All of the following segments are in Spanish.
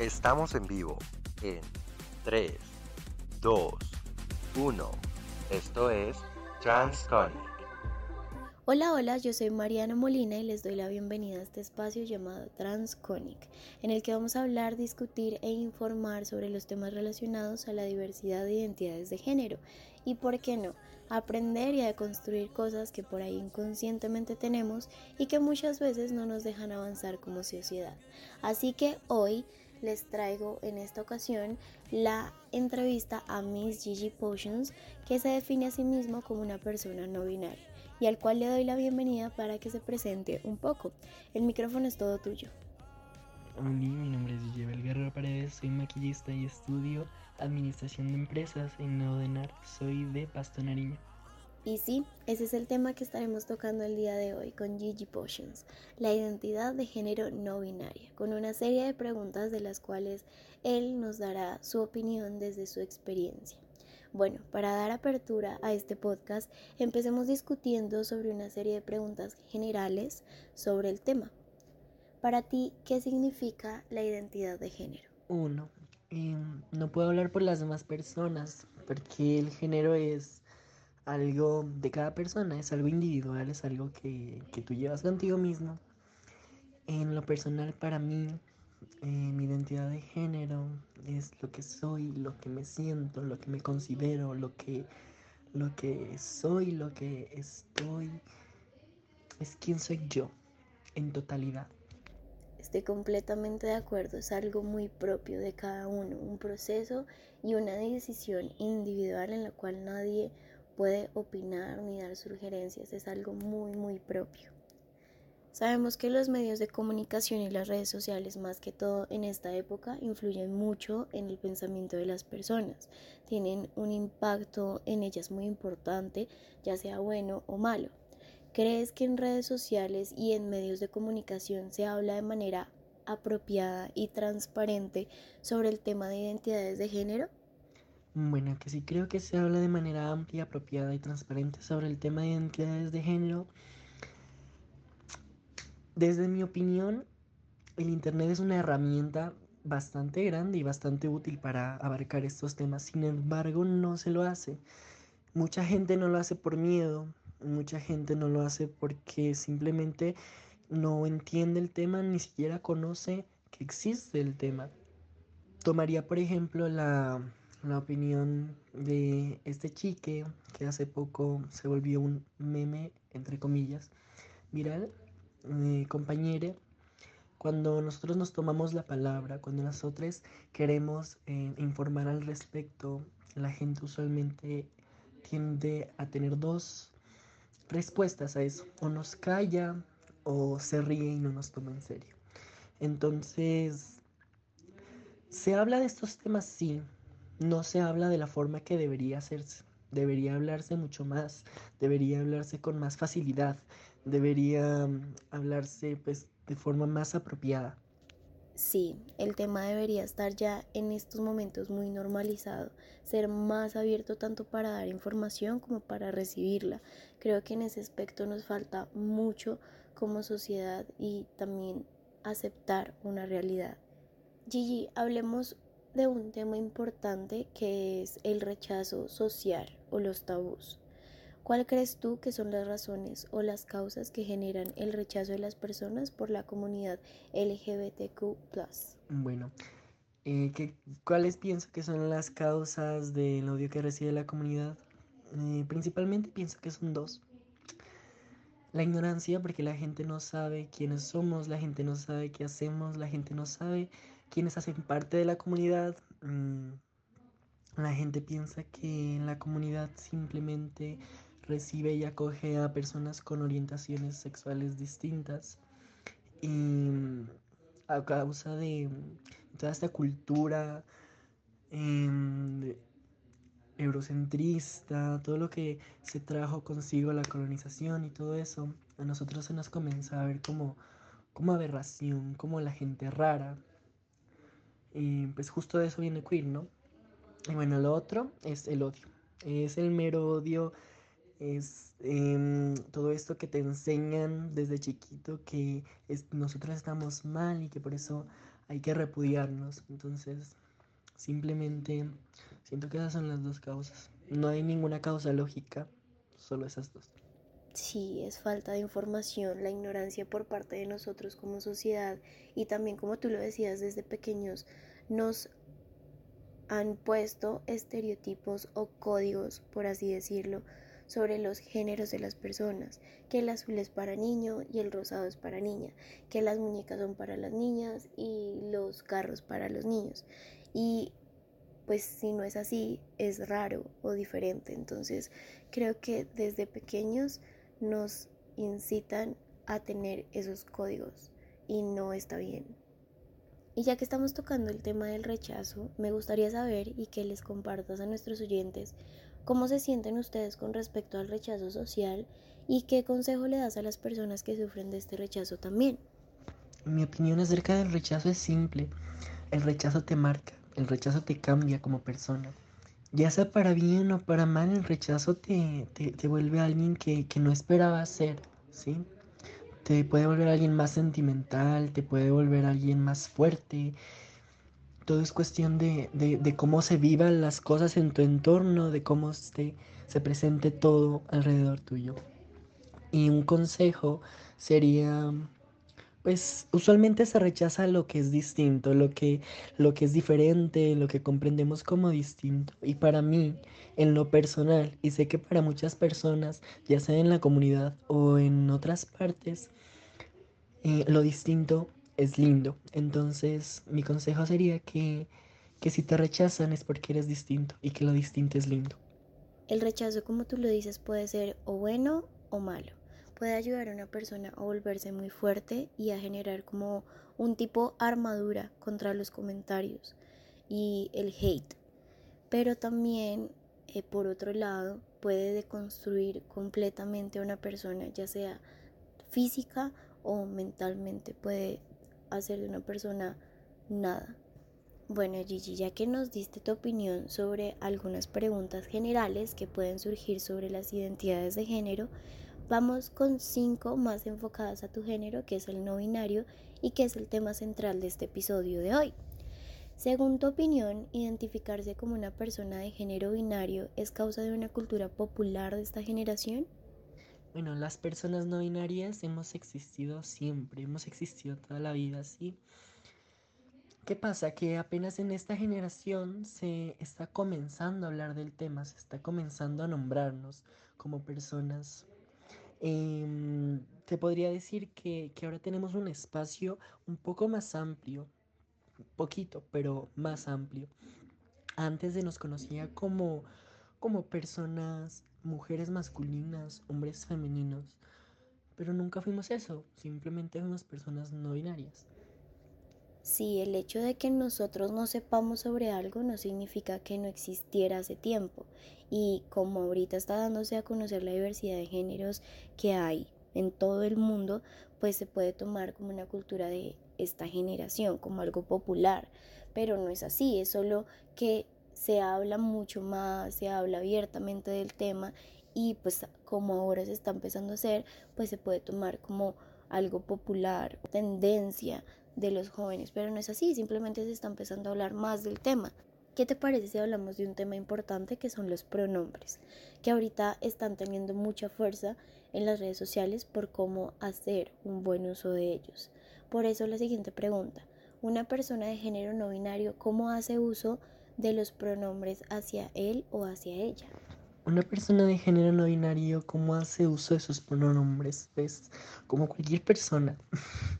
Estamos en vivo en 3, 2, 1. Esto es Transconic. Hola, hola, yo soy Mariana Molina y les doy la bienvenida a este espacio llamado Transconic, en el que vamos a hablar, discutir e informar sobre los temas relacionados a la diversidad de identidades de género y, por qué no, aprender y a construir cosas que por ahí inconscientemente tenemos y que muchas veces no nos dejan avanzar como sociedad. Así que hoy les traigo en esta ocasión la entrevista a Miss Gigi Potions, que se define a sí mismo como una persona no binaria y al cual le doy la bienvenida para que se presente un poco. El micrófono es todo tuyo. Hola, mi nombre es Gigi Guerrero Paredes, soy maquillista y estudio Administración de Empresas en Nodenar, soy de Pasto Nariño. Y sí, ese es el tema que estaremos tocando el día de hoy con Gigi Potions, la identidad de género no binaria, con una serie de preguntas de las cuales él nos dará su opinión desde su experiencia. Bueno, para dar apertura a este podcast, empecemos discutiendo sobre una serie de preguntas generales sobre el tema. Para ti, ¿qué significa la identidad de género? Uno, no puedo hablar por las demás personas, porque el género es algo de cada persona, es algo individual, es algo que, tú llevas contigo mismo. En lo personal para mí, eh, mi identidad de género es lo que soy, lo que me siento, lo que me considero, lo que, lo que soy, lo que estoy. Es quien soy yo, en totalidad. Estoy completamente de acuerdo, es algo muy propio de cada uno, un proceso y una decisión individual en la cual nadie puede opinar ni dar sugerencias, es algo muy, muy propio. Sabemos que los medios de comunicación y las redes sociales, más que todo en esta época, influyen mucho en el pensamiento de las personas. Tienen un impacto en ellas muy importante, ya sea bueno o malo. ¿Crees que en redes sociales y en medios de comunicación se habla de manera apropiada y transparente sobre el tema de identidades de género? Bueno, que sí creo que se habla de manera amplia, apropiada y transparente sobre el tema de identidades de género. Desde mi opinión, el Internet es una herramienta bastante grande y bastante útil para abarcar estos temas. Sin embargo, no se lo hace. Mucha gente no lo hace por miedo, mucha gente no lo hace porque simplemente no entiende el tema, ni siquiera conoce que existe el tema. Tomaría, por ejemplo, la la opinión de este chique que hace poco se volvió un meme, entre comillas, viral, compañera. Cuando nosotros nos tomamos la palabra, cuando nosotros queremos eh, informar al respecto, la gente usualmente tiende a tener dos respuestas a eso. O nos calla o se ríe y no nos toma en serio. Entonces, se habla de estos temas, sí, no se habla de la forma que debería hacerse. Debería hablarse mucho más, debería hablarse con más facilidad, debería mm, hablarse pues de forma más apropiada. Sí, el tema debería estar ya en estos momentos muy normalizado, ser más abierto tanto para dar información como para recibirla. Creo que en ese aspecto nos falta mucho como sociedad y también aceptar una realidad. Gigi, hablemos de un tema importante que es el rechazo social o los tabús. ¿Cuál crees tú que son las razones o las causas que generan el rechazo de las personas por la comunidad LGBTQ? Bueno, eh, ¿cuáles pienso que son las causas del odio que recibe la comunidad? Eh, principalmente pienso que son dos. La ignorancia, porque la gente no sabe quiénes somos, la gente no sabe qué hacemos, la gente no sabe quienes hacen parte de la comunidad. Mm, la gente piensa que la comunidad simplemente recibe y acoge a personas con orientaciones sexuales distintas. Y mm, a causa de toda esta cultura em, eurocentrista, todo lo que se trajo consigo la colonización y todo eso, a nosotros se nos comienza a ver como, como aberración, como la gente rara, y pues justo de eso viene queer, ¿no? Y bueno, lo otro es el odio. Es el mero odio, es em, todo esto que te enseñan desde chiquito que nosotros estamos mal y que por eso hay que repudiarnos. Entonces, simplemente siento que esas son las dos causas. No hay ninguna causa lógica, solo esas dos. Sí, es falta de información, la ignorancia por parte de nosotros como sociedad y también como tú lo decías desde pequeños, nos han puesto estereotipos o códigos, por así decirlo, sobre los géneros de las personas, que el azul es para niño y el rosado es para niña, que las muñecas son para las niñas y los carros para los niños. Y pues si no es así, es raro o diferente. Entonces creo que desde pequeños nos incitan a tener esos códigos y no está bien. Y ya que estamos tocando el tema del rechazo, me gustaría saber y que les compartas a nuestros oyentes cómo se sienten ustedes con respecto al rechazo social y qué consejo le das a las personas que sufren de este rechazo también. Mi opinión acerca del rechazo es simple. El rechazo te marca, el rechazo te cambia como persona ya sea para bien o para mal, el rechazo te, te, vuelve a alguien que, no esperaba ser, ¿sí? Te puede volver a alguien más sentimental, te puede volver a alguien más fuerte. Todo es cuestión de, de, cómo se vivan las cosas en tu entorno, de cómo se, se presente todo alrededor tuyo. Y un consejo sería pues usualmente se rechaza lo que es distinto, lo que, lo que es diferente, lo que comprendemos como distinto. Y para mí, en lo personal, y sé que para muchas personas, ya sea en la comunidad o en otras partes, eh, lo distinto es lindo. Entonces, mi consejo sería que, que si te rechazan es porque eres distinto y que lo distinto es lindo. El rechazo, como tú lo dices, puede ser o bueno o malo puede ayudar a una persona a volverse muy fuerte y a generar como un tipo armadura contra los comentarios y el hate. Pero también, eh, por otro lado, puede deconstruir completamente a una persona, ya sea física o mentalmente. Puede hacer de una persona nada. Bueno, Gigi, ya que nos diste tu opinión sobre algunas preguntas generales que pueden surgir sobre las identidades de género, Vamos con cinco más enfocadas a tu género, que es el no binario y que es el tema central de este episodio de hoy. Según tu opinión, identificarse como una persona de género binario es causa de una cultura popular de esta generación? Bueno, las personas no binarias hemos existido siempre, hemos existido toda la vida, ¿sí? ¿Qué pasa? Que apenas en esta generación se está comenzando a hablar del tema, se está comenzando a nombrarnos como personas Em, te podría decir que, ahora tenemos un espacio un poco más amplio, poquito, pero más amplio. Antes se nos conocía como, como personas, mujeres masculinas, hombres femeninos, pero nunca fuimos eso, simplemente fuimos personas no binarias. Sí, el hecho de que nosotros no sepamos sobre algo no significa que no existiera hace tiempo. Y como ahorita está dándose a conocer la diversidad de géneros que hay en todo el mundo, pues se puede tomar como una cultura de esta generación, como algo popular. Pero no es así, es solo que se habla mucho más, se habla abiertamente del tema y pues como ahora se está empezando a hacer, pues se puede tomar como algo popular, tendencia de los jóvenes, pero no es así, simplemente se está empezando a hablar más del tema. ¿Qué te parece si hablamos de un tema importante que son los pronombres, que ahorita están teniendo mucha fuerza en las redes sociales por cómo hacer un buen uso de ellos? Por eso la siguiente pregunta, una persona de género no binario, ¿cómo hace uso de los pronombres hacia él o hacia ella? Una persona de género no binario, ¿cómo hace uso de sus pronombres? Pues como cualquier persona.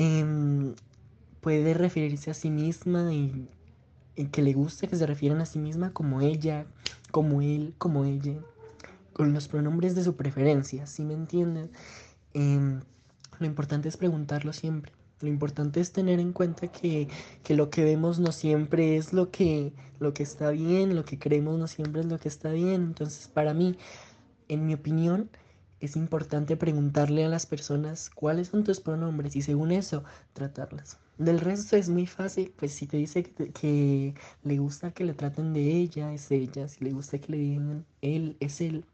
Em, puede referirse a sí misma y, que le guste que se refieran a sí misma como ella, como él, como ella, con los pronombres de su preferencia, ¿sí me entienden? Em, lo importante es preguntarlo siempre. Lo importante es tener en cuenta que, que, lo que vemos no siempre es lo que, lo que está bien, lo que creemos no siempre es lo que está bien. Entonces, para mí, en mi opinión, es importante preguntarle a las personas cuáles son tus pronombres y según eso tratarlas. Del resto es muy fácil, pues si te dice que, le gusta que le traten de ella, es ella. Si le gusta que le digan él, es él.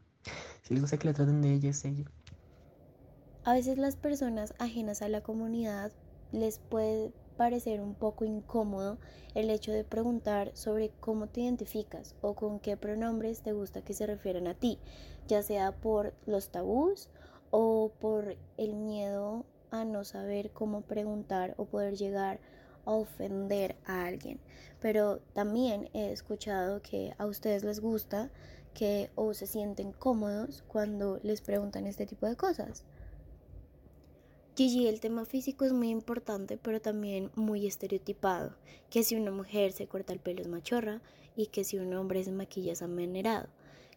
Si le gusta que le traten de ella, es ella. A veces las personas ajenas a la comunidad les puede parecer un poco incómodo el hecho de preguntar sobre cómo te identificas o con qué pronombres te gusta que se refieran a ti, ya sea por los tabús o por el miedo a no saber cómo preguntar o poder llegar a ofender a alguien. Pero también he escuchado que a ustedes les gusta que o se sienten cómodos cuando les preguntan este tipo de cosas. Gigi, el tema físico es muy importante, pero también muy estereotipado. Que si una mujer se corta el pelo es machorra y que si un hombre se maquilla es amenerado.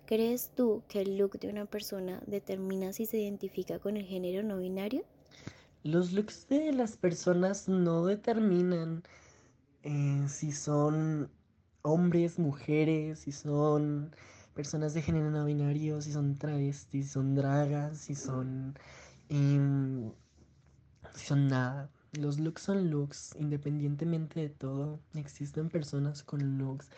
¿Crees tú que el look de una persona determina si se identifica con el género no binario? Los looks de las personas no determinan eh, si son hombres, mujeres, si son personas de género no binario, si son travestis, si son dragas, si son... Em, si son nada. Los looks son looks, independientemente de todo. Existen personas con looks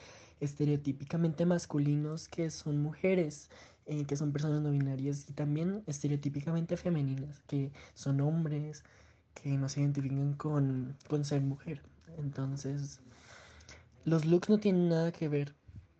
estereotípicamente masculinos que son mujeres, eh, que son personas no binarias, y también estereotípicamente femeninas, que son hombres, que no se identifican con, con ser mujer. Entonces, los looks no tienen nada que ver,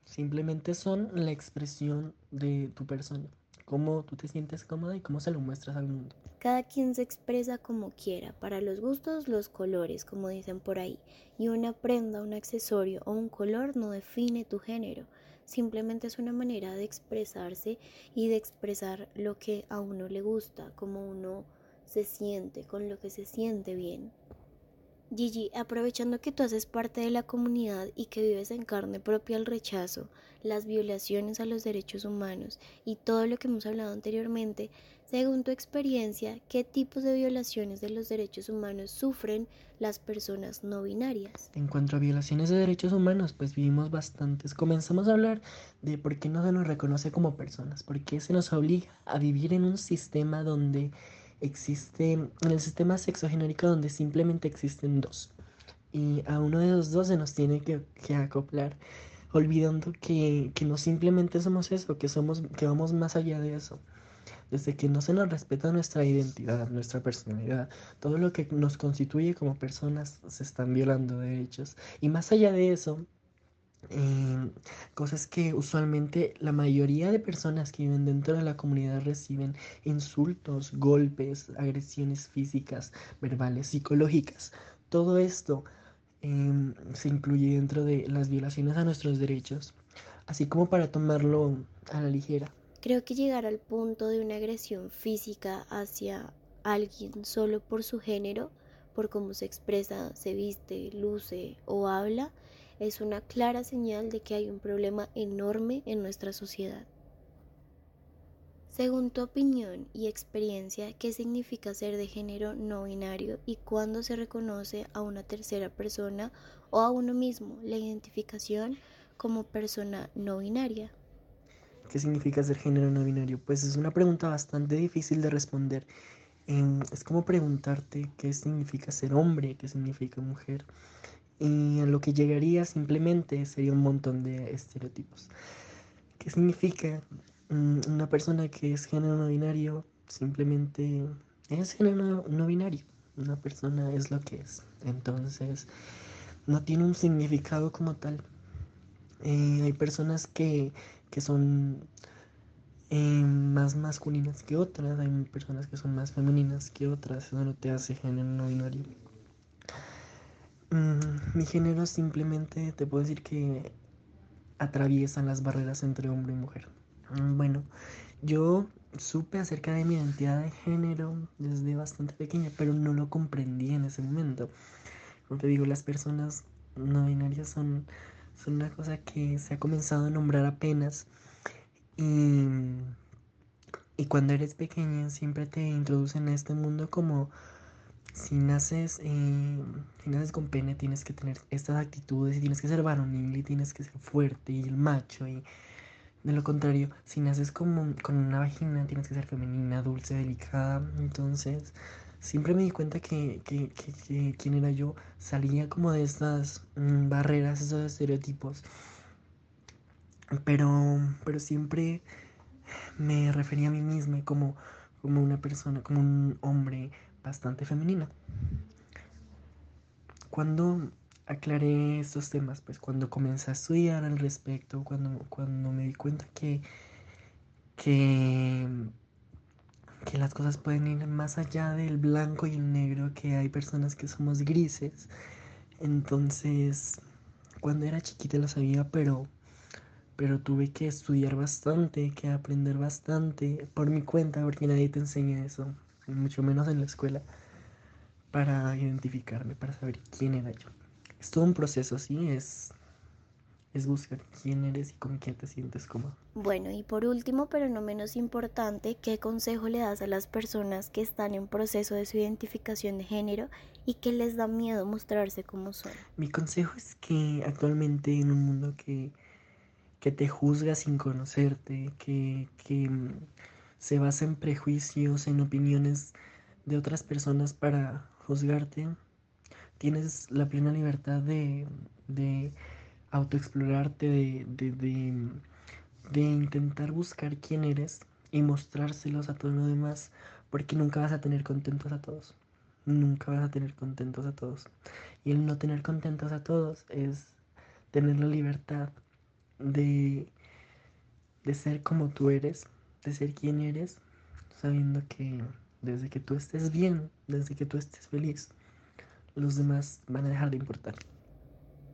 simplemente son la expresión de tu persona cómo tú te sientes cómoda y cómo se lo muestras al mundo. Cada quien se expresa como quiera, para los gustos los colores, como dicen por ahí, y una prenda, un accesorio o un color no define tu género, simplemente es una manera de expresarse y de expresar lo que a uno le gusta, como uno se siente, con lo que se siente bien. Gigi, aprovechando que tú haces parte de la comunidad y que vives en carne propia el rechazo, las violaciones a los derechos humanos y todo lo que hemos hablado anteriormente, según tu experiencia, ¿qué tipos de violaciones de los derechos humanos sufren las personas no binarias? En cuanto a violaciones de derechos humanos, pues vivimos bastantes. Comenzamos a hablar de por qué no se nos reconoce como personas, por qué se nos obliga a vivir en un sistema donde existe en el sistema sexogenérico donde simplemente existen dos. Y a uno de los dos se nos tiene que, acoplar, olvidando que, no simplemente somos eso, que, somos, que vamos más allá de eso. Desde que no se nos respeta nuestra identidad, nuestra personalidad, todo lo que nos constituye como personas se están violando derechos. Y más allá de eso, eh, cosas que usualmente la mayoría de personas que viven dentro de la comunidad reciben insultos, golpes, agresiones físicas, verbales, psicológicas. Todo esto em, se incluye dentro de las violaciones a nuestros derechos, así como para tomarlo a la ligera. Creo que llegar al punto de una agresión física hacia alguien solo por su género, por cómo se expresa, se viste, luce o habla, es una clara señal de que hay un problema enorme en nuestra sociedad. Según tu opinión y experiencia, ¿qué significa ser de género no binario y cuándo se reconoce a una tercera persona o a uno mismo la identificación como persona no binaria? ¿Qué significa ser género no binario? Pues es una pregunta bastante difícil de responder. Em, es como preguntarte qué significa ser hombre, qué significa mujer. Y a lo que llegaría simplemente sería un montón de estereotipos. ¿Qué significa mm, una persona que es género no binario? Simplemente es género no binario. Una persona es lo que es. Entonces, no tiene un significado como tal. Eh, hay personas que, que son eh, más masculinas que otras, hay personas que son más femeninas que otras, eso no te hace género no binario. Mm, mi género simplemente te puedo decir que atraviesan las barreras entre hombre y mujer. Mm, bueno, yo supe acerca de mi identidad de género desde bastante pequeña, pero no lo comprendí en ese momento. Como te digo, las personas no binarias son, una cosa que se ha comenzado a nombrar apenas. Y, y cuando eres pequeña siempre te introducen a este mundo como si naces, eh, si naces con pene, tienes que tener estas actitudes y tienes que ser varonil y tienes que ser fuerte y el macho. Y de lo contrario, si naces como, con una vagina, tienes que ser femenina, dulce, delicada. Entonces, siempre me di cuenta que, que, que, quién era yo salía como de estas mm, barreras, esos estereotipos. Pero, pero siempre me refería a mí misma como, como una persona, como un hombre bastante femenina. Cuando aclaré estos temas, pues cuando comencé a estudiar al respecto, cuando, cuando me di cuenta que, que, que las cosas pueden ir más allá del blanco y el negro, que hay personas que somos grises. Entonces, cuando era chiquita lo sabía, pero, pero tuve que estudiar bastante, que aprender bastante por mi cuenta, porque nadie te enseña eso, mucho menos en la escuela, para identificarme, para saber quién era yo. Es todo un proceso, sí, es, es buscar quién eres y con quién te sientes cómodo. Bueno, y por último, pero no menos importante, ¿qué consejo le das a las personas que están en proceso de su identificación de género y que les da miedo mostrarse como son? Mi consejo es que actualmente en un mundo que, que te juzga sin conocerte, que, que se basa en prejuicios, en opiniones de otras personas para juzgarte, tienes la plena libertad de, de autoexplorarte, de, de, de, de intentar buscar quién eres y mostrárselos a todos los demás, porque nunca vas a tener contentos a todos. Nunca vas a tener contentos a todos. Y el no tener contentos a todos es tener la libertad de, de ser como tú eres, de ser quien eres, sabiendo que desde que tú estés bien, desde que tú estés feliz, los demás van a dejar de importar.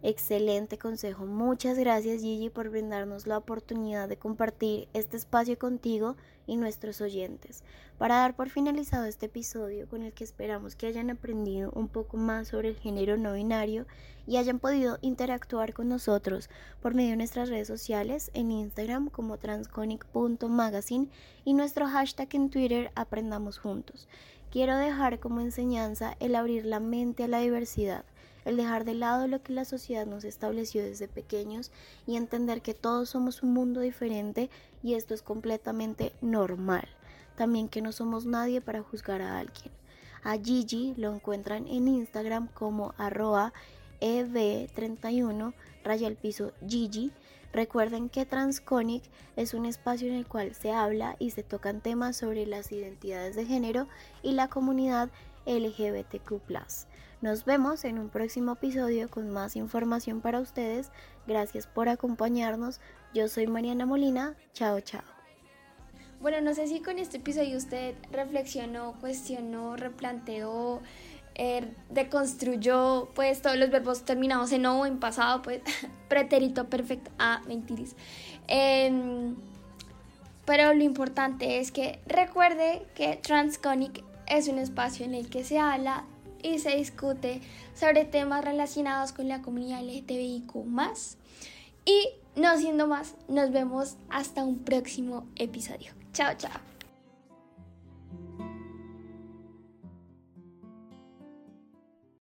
Excelente consejo. Muchas gracias Gigi por brindarnos la oportunidad de compartir este espacio contigo y nuestros oyentes. Para dar por finalizado este episodio con el que esperamos que hayan aprendido un poco más sobre el género no binario y hayan podido interactuar con nosotros por medio de nuestras redes sociales en Instagram como transconic.magazine y nuestro hashtag en Twitter Aprendamos Juntos. Quiero dejar como enseñanza el abrir la mente a la diversidad el dejar de lado lo que la sociedad nos estableció desde pequeños y entender que todos somos un mundo diferente y esto es completamente normal. También que no somos nadie para juzgar a alguien. A Gigi lo encuentran en Instagram como arroba EV31 raya al piso Gigi. Recuerden que Transconic es un espacio en el cual se habla y se tocan temas sobre las identidades de género y la comunidad LGBTQ. Nos vemos en un próximo episodio con más información para ustedes. Gracias por acompañarnos. Yo soy Mariana Molina. Chao, chao. Bueno, no sé si con este episodio usted reflexionó, cuestionó, replanteó, eh, deconstruyó, pues todos los verbos terminados en o en pasado, pues pretérito perfecto. Ah, mentiris. Em, pero lo importante es que recuerde que Transconic es un espacio en el que se habla y se discute sobre temas relacionados con la comunidad LGTBIQ Y no siendo más, nos vemos hasta un próximo episodio. Chao, chao.